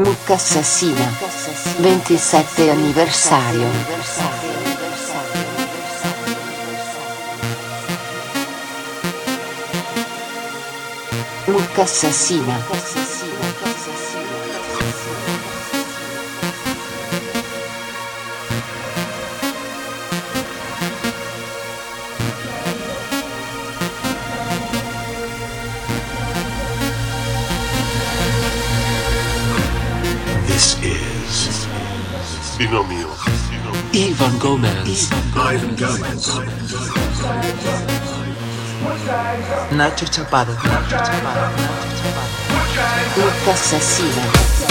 Mucca Assassina 27 anniversario. Mucca Assassina Ivan Gomez. Ivan Gomez. Nacho Chapado. Nacho Chapado. Nacho Chapado. Mucca Assassina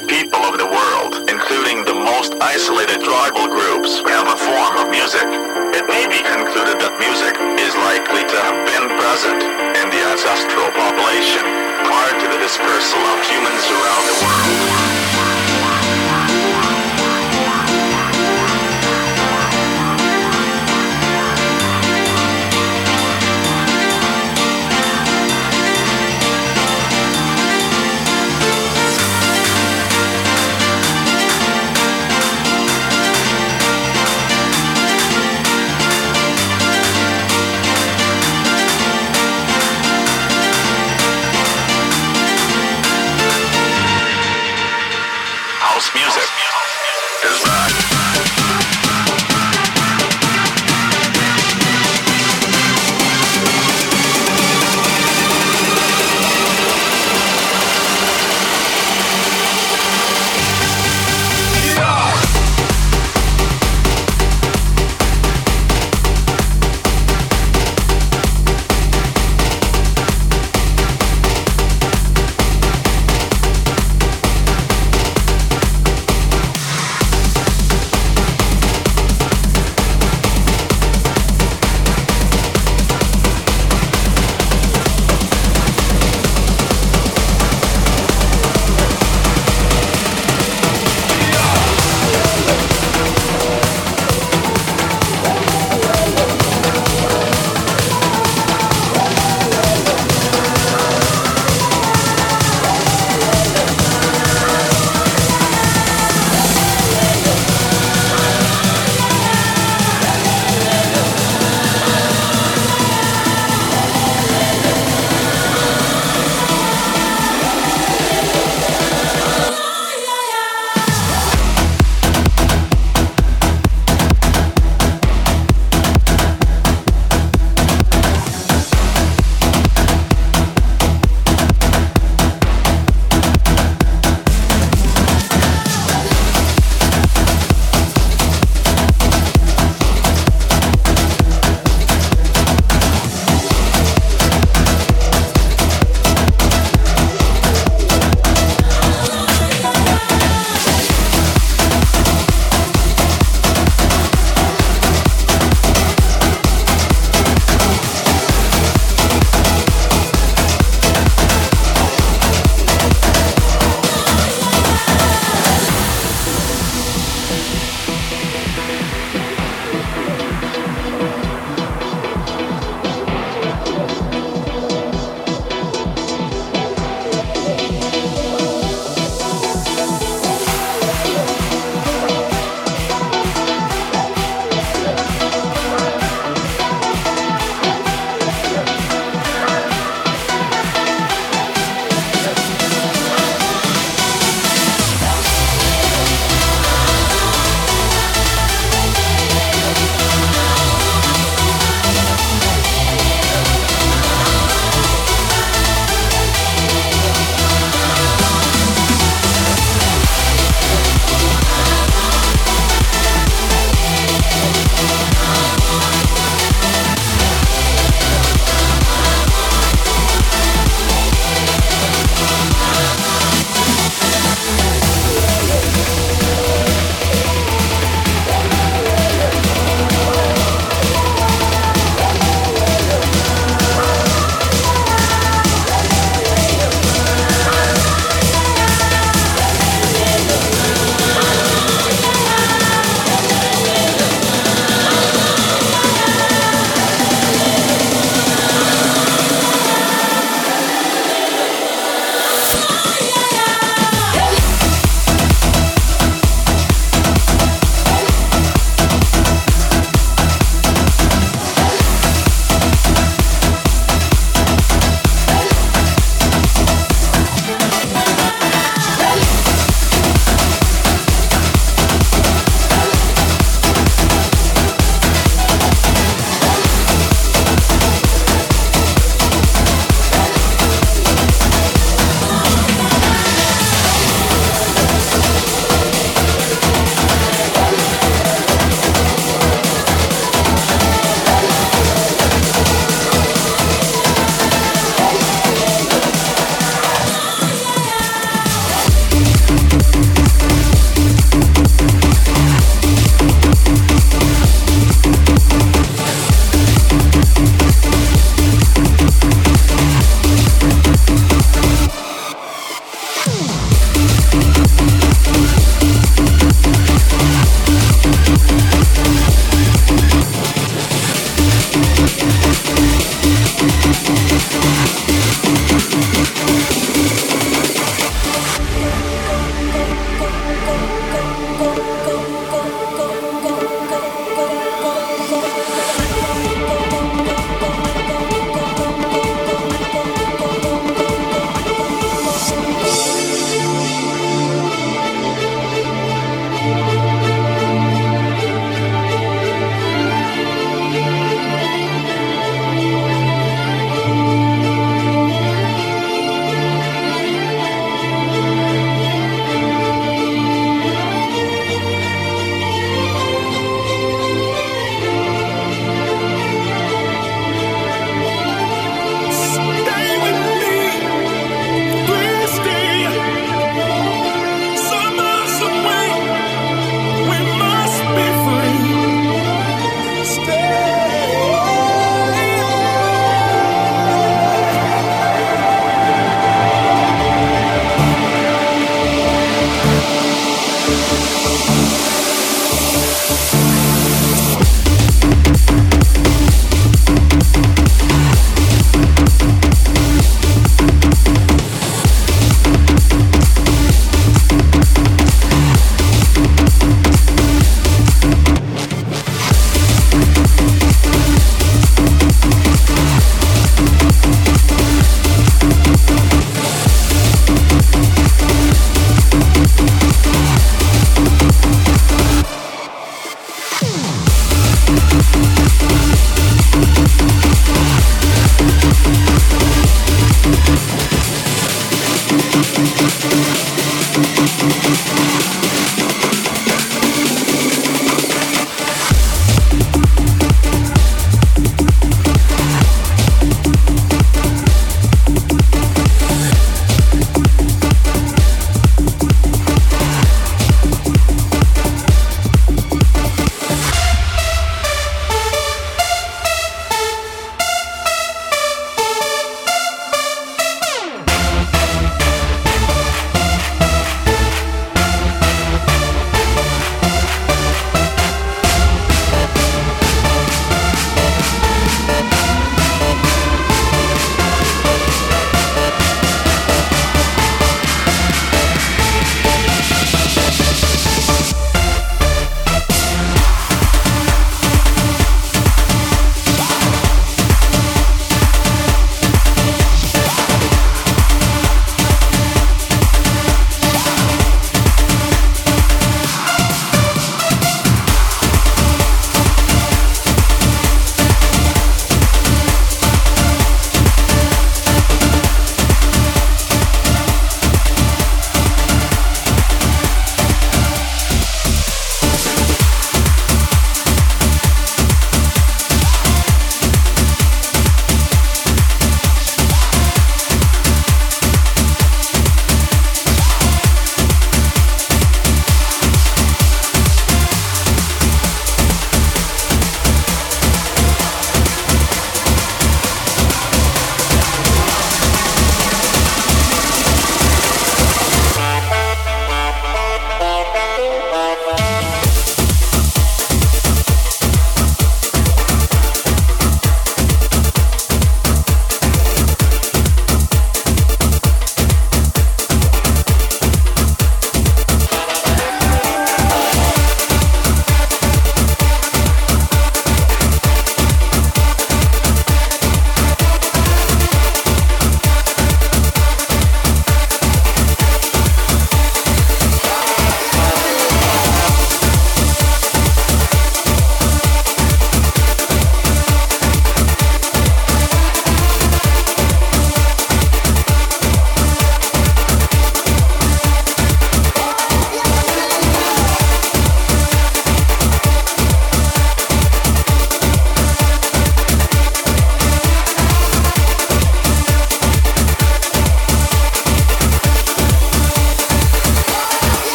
people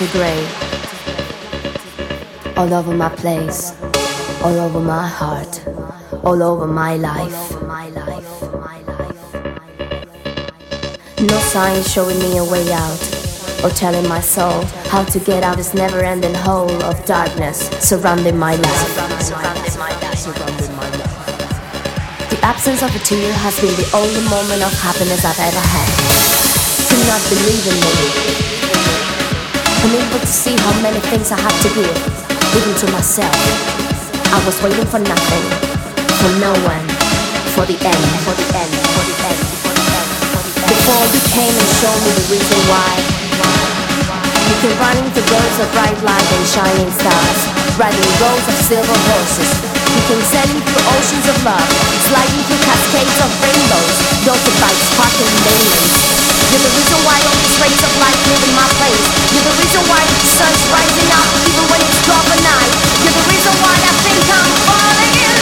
into grey. All over my place, all over my heart, all over my life. No sign showing me a way out, or telling my soul how to get out of this never ending hole of darkness surrounding my life. The absence of a tear has been the only moment of happiness I've ever had. Do not believe in me. Unable to see how many things I have to give, even to myself. I was waiting for nothing, for no one, for the end, for the end, for the end, for the end. Before you came and showed me the reason why. You can run into rows of bright light and shining stars, riding rows of silver horses. You can sailing through oceans of love, sliding through cascades of rainbows, dotted by sparkling diamonds. You're the reason why all these rays of light live in my place. You're the reason why the sun's rising up even when it's dark at night. You're the reason why I think I'm falling in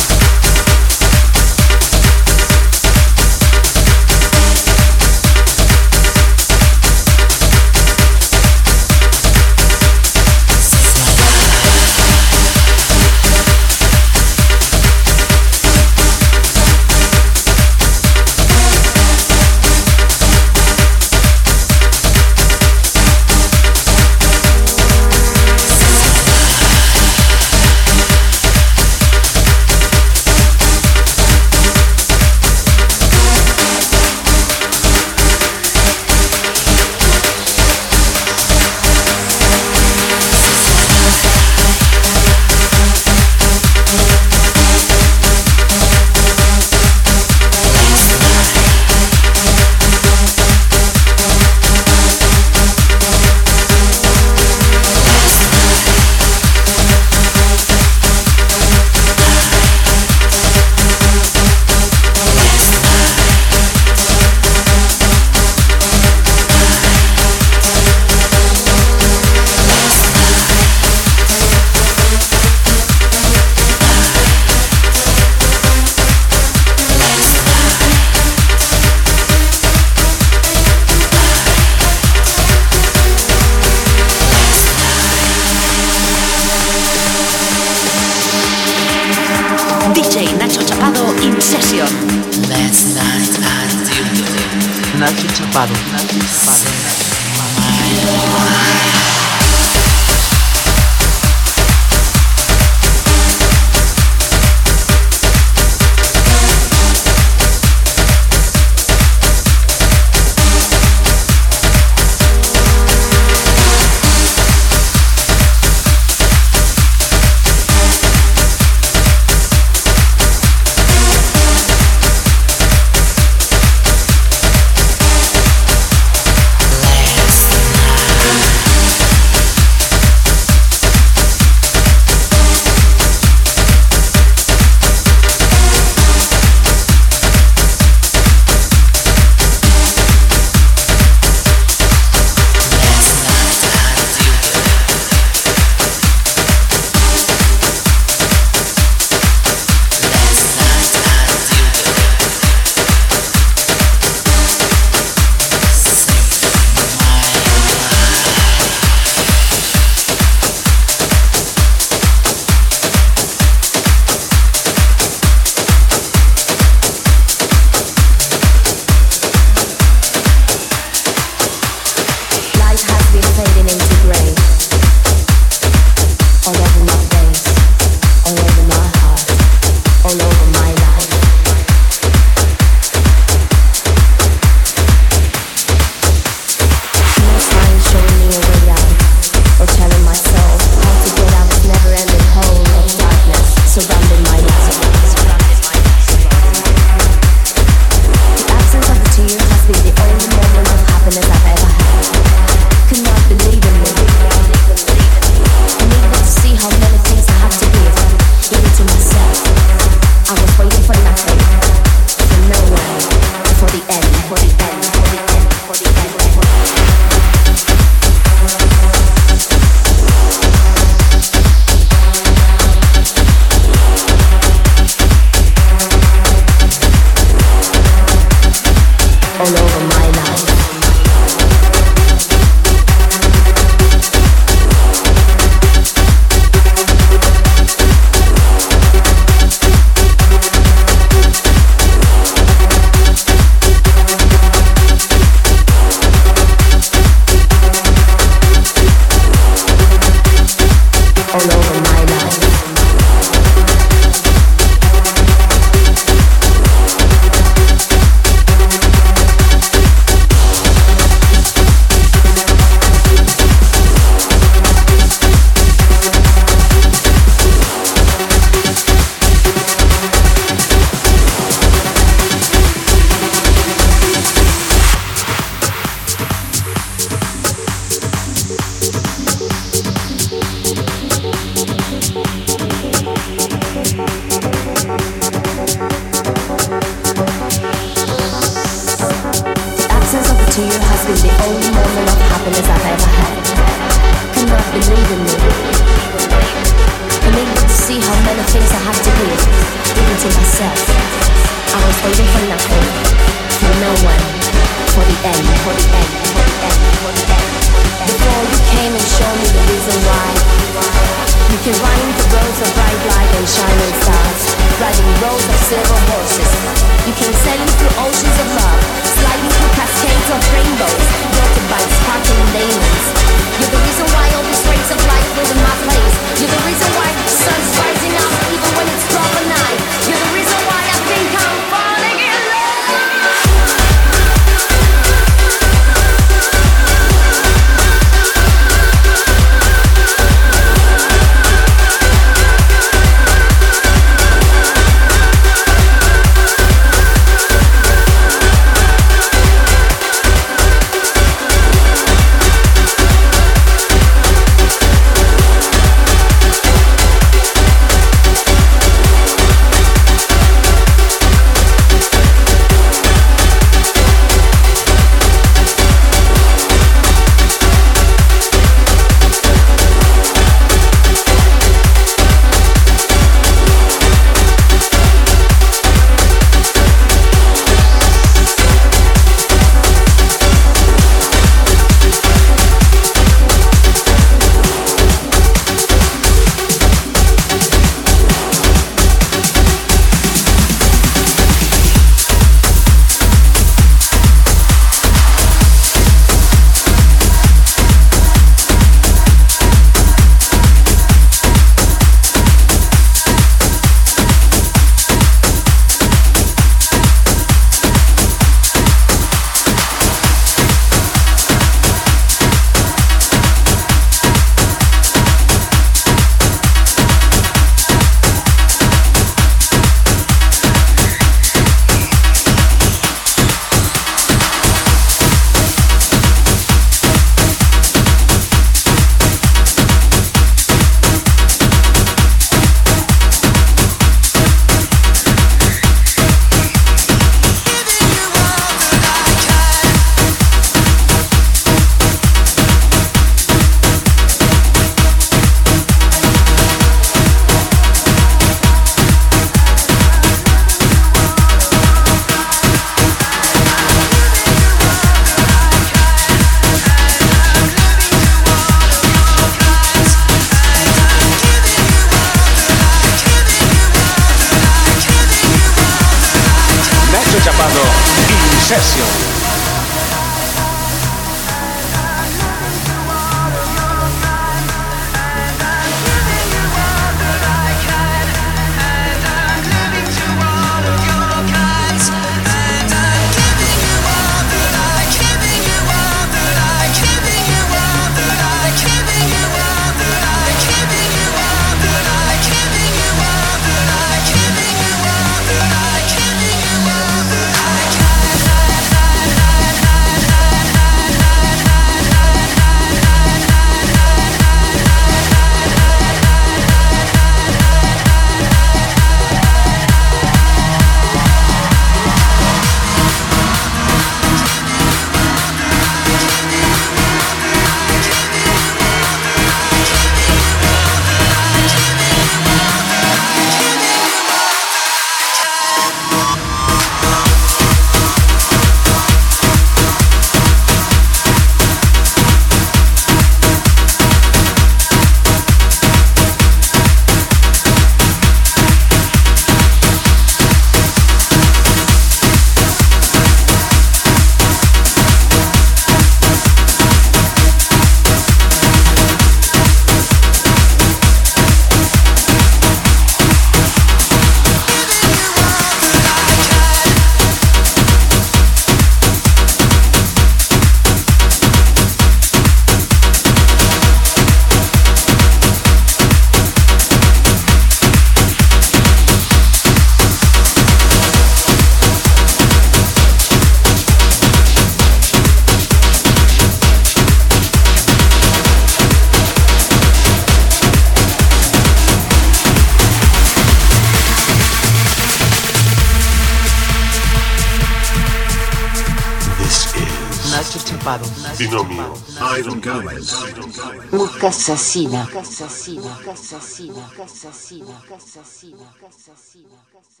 Casasina, Casasina, Casasina, Casasina, Casasina, Casasina, Casasina.